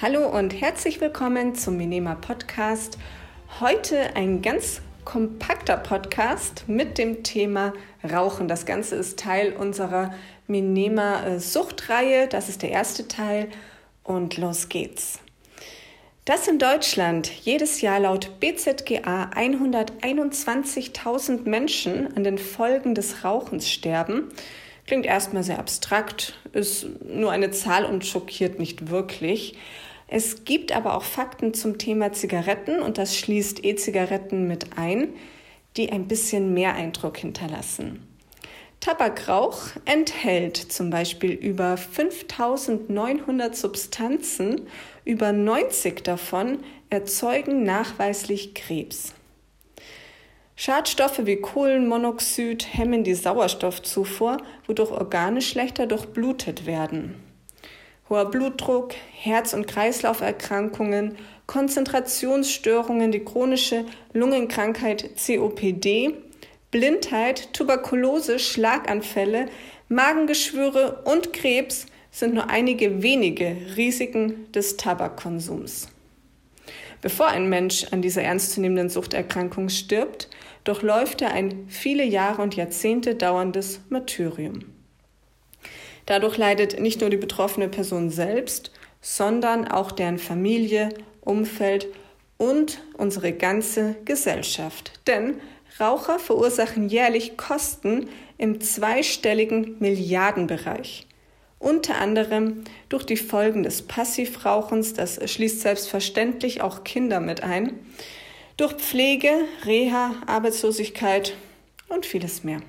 Hallo und herzlich willkommen zum Minema Podcast. Heute ein ganz kompakter Podcast mit dem Thema Rauchen. Das Ganze ist Teil unserer Minema äh, Suchtreihe. Das ist der erste Teil und los geht's. Dass in Deutschland jedes Jahr laut BZGA 121.000 Menschen an den Folgen des Rauchens sterben, klingt erstmal sehr abstrakt, ist nur eine Zahl und schockiert nicht wirklich. Es gibt aber auch Fakten zum Thema Zigaretten und das schließt E-Zigaretten mit ein, die ein bisschen mehr Eindruck hinterlassen. Tabakrauch enthält zum Beispiel über 5900 Substanzen, über 90 davon erzeugen nachweislich Krebs. Schadstoffe wie Kohlenmonoxid hemmen die Sauerstoffzufuhr, wodurch Organe schlechter durchblutet werden hoher Blutdruck, Herz- und Kreislauferkrankungen, Konzentrationsstörungen, die chronische Lungenkrankheit COPD, Blindheit, Tuberkulose, Schlaganfälle, Magengeschwüre und Krebs sind nur einige wenige Risiken des Tabakkonsums. Bevor ein Mensch an dieser ernstzunehmenden Suchterkrankung stirbt, durchläuft er ein viele Jahre und Jahrzehnte dauerndes Martyrium. Dadurch leidet nicht nur die betroffene Person selbst, sondern auch deren Familie, Umfeld und unsere ganze Gesellschaft. Denn Raucher verursachen jährlich Kosten im zweistelligen Milliardenbereich. Unter anderem durch die Folgen des Passivrauchens, das schließt selbstverständlich auch Kinder mit ein, durch Pflege, Reha, Arbeitslosigkeit und vieles mehr.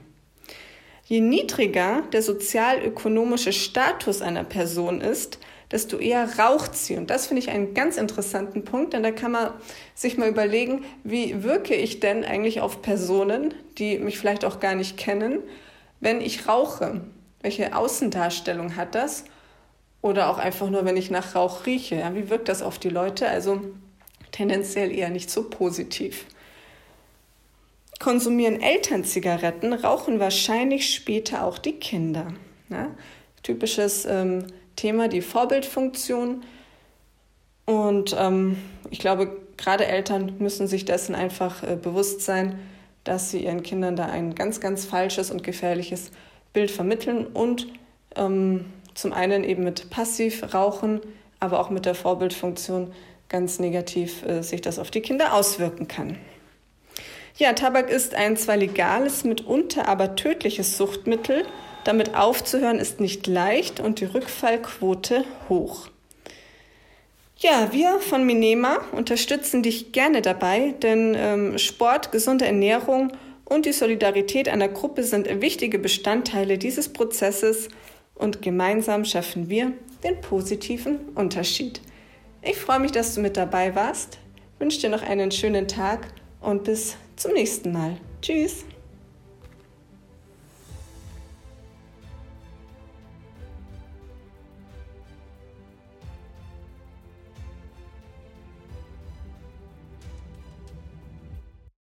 Je niedriger der sozialökonomische Status einer Person ist, desto eher raucht sie. Und das finde ich einen ganz interessanten Punkt, denn da kann man sich mal überlegen, wie wirke ich denn eigentlich auf Personen, die mich vielleicht auch gar nicht kennen, wenn ich rauche? Welche Außendarstellung hat das? Oder auch einfach nur, wenn ich nach Rauch rieche. Ja, wie wirkt das auf die Leute? Also tendenziell eher nicht so positiv. Konsumieren Eltern Zigaretten, rauchen wahrscheinlich später auch die Kinder. Ja? Typisches ähm, Thema, die Vorbildfunktion. Und ähm, ich glaube, gerade Eltern müssen sich dessen einfach äh, bewusst sein, dass sie ihren Kindern da ein ganz, ganz falsches und gefährliches Bild vermitteln und ähm, zum einen eben mit Passivrauchen, aber auch mit der Vorbildfunktion ganz negativ äh, sich das auf die Kinder auswirken kann. Ja, Tabak ist ein zwar legales, mitunter aber tödliches Suchtmittel. Damit aufzuhören ist nicht leicht und die Rückfallquote hoch. Ja, wir von Minema unterstützen dich gerne dabei, denn ähm, Sport, gesunde Ernährung und die Solidarität einer Gruppe sind wichtige Bestandteile dieses Prozesses und gemeinsam schaffen wir den positiven Unterschied. Ich freue mich, dass du mit dabei warst, wünsche dir noch einen schönen Tag und bis zum nächsten Mal. Tschüss.